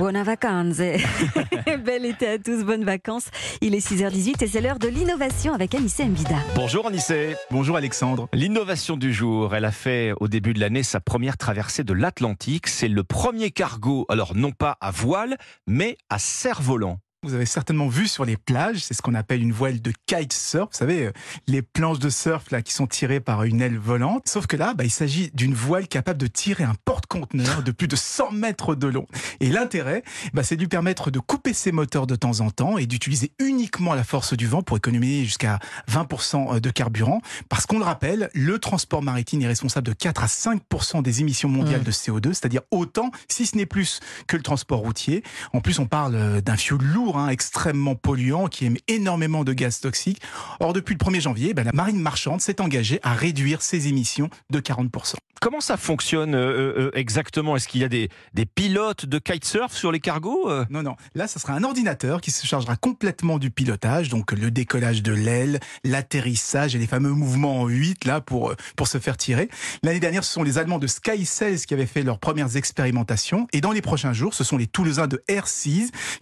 Buona vacanze. Bel été à tous, bonnes vacances. Il est 6h18 et c'est l'heure de l'innovation avec Anissé Mbida. Bonjour Anissé. Bonjour Alexandre. L'innovation du jour, elle a fait au début de l'année sa première traversée de l'Atlantique. C'est le premier cargo, alors non pas à voile, mais à cerf-volant. Vous avez certainement vu sur les plages, c'est ce qu'on appelle une voile de kitesurf. Vous savez, euh, les planches de surf là qui sont tirées par une aile volante. Sauf que là, bah, il s'agit d'une voile capable de tirer un porte-conteneur de plus de 100 mètres de long. Et l'intérêt, bah, c'est de lui permettre de couper ses moteurs de temps en temps et d'utiliser uniquement la force du vent pour économiser jusqu'à 20% de carburant. Parce qu'on le rappelle, le transport maritime est responsable de 4 à 5% des émissions mondiales de CO2, c'est-à-dire autant, si ce n'est plus, que le transport routier. En plus, on parle euh, d'un fioul lourd Hein, extrêmement polluant, qui émet énormément de gaz toxiques. Or, depuis le 1er janvier, ben, la marine marchande s'est engagée à réduire ses émissions de 40%. Comment ça fonctionne euh, euh, euh, exactement? Est-ce qu'il y a des, des, pilotes de kitesurf sur les cargos Non, non. Là, ce sera un ordinateur qui se chargera complètement du pilotage, donc le décollage de l'aile, l'atterrissage et les fameux mouvements en 8 là pour pour se faire tirer. L'année dernière, ce sont les Allemands de SkySails qui avaient fait leurs premières expérimentations, et dans les prochains jours, ce sont les Toulousains de Air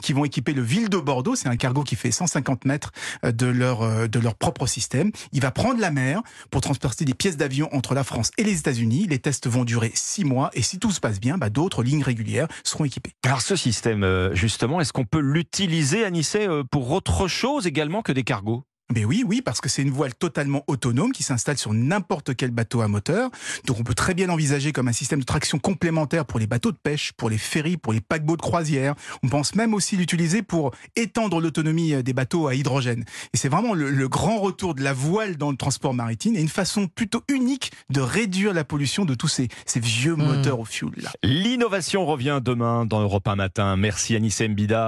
qui vont équiper le Ville de Bordeaux. C'est un cargo qui fait 150 mètres de leur de leur propre système. Il va prendre la mer pour transporter des pièces d'avion entre la France et les États-Unis les tests vont durer six mois et si tout se passe bien, bah, d'autres lignes régulières seront équipées. Alors ce système, euh, justement, est-ce qu'on peut l'utiliser, à Nice euh, pour autre chose également que des cargos? Mais oui, oui, parce que c'est une voile totalement autonome qui s'installe sur n'importe quel bateau à moteur. Donc on peut très bien l'envisager comme un système de traction complémentaire pour les bateaux de pêche, pour les ferries, pour les paquebots de croisière. On pense même aussi l'utiliser pour étendre l'autonomie euh, des bateaux à hydrogène. Et c'est vraiment le, grand retour de la voile dans le transport maritime et une façon plutôt unique de réduire la pollution de tous ces, ces vieux hmm. moteurs au fioul. L'innovation revient demain dans Europe 1 matin. Merci Anissé Mbida.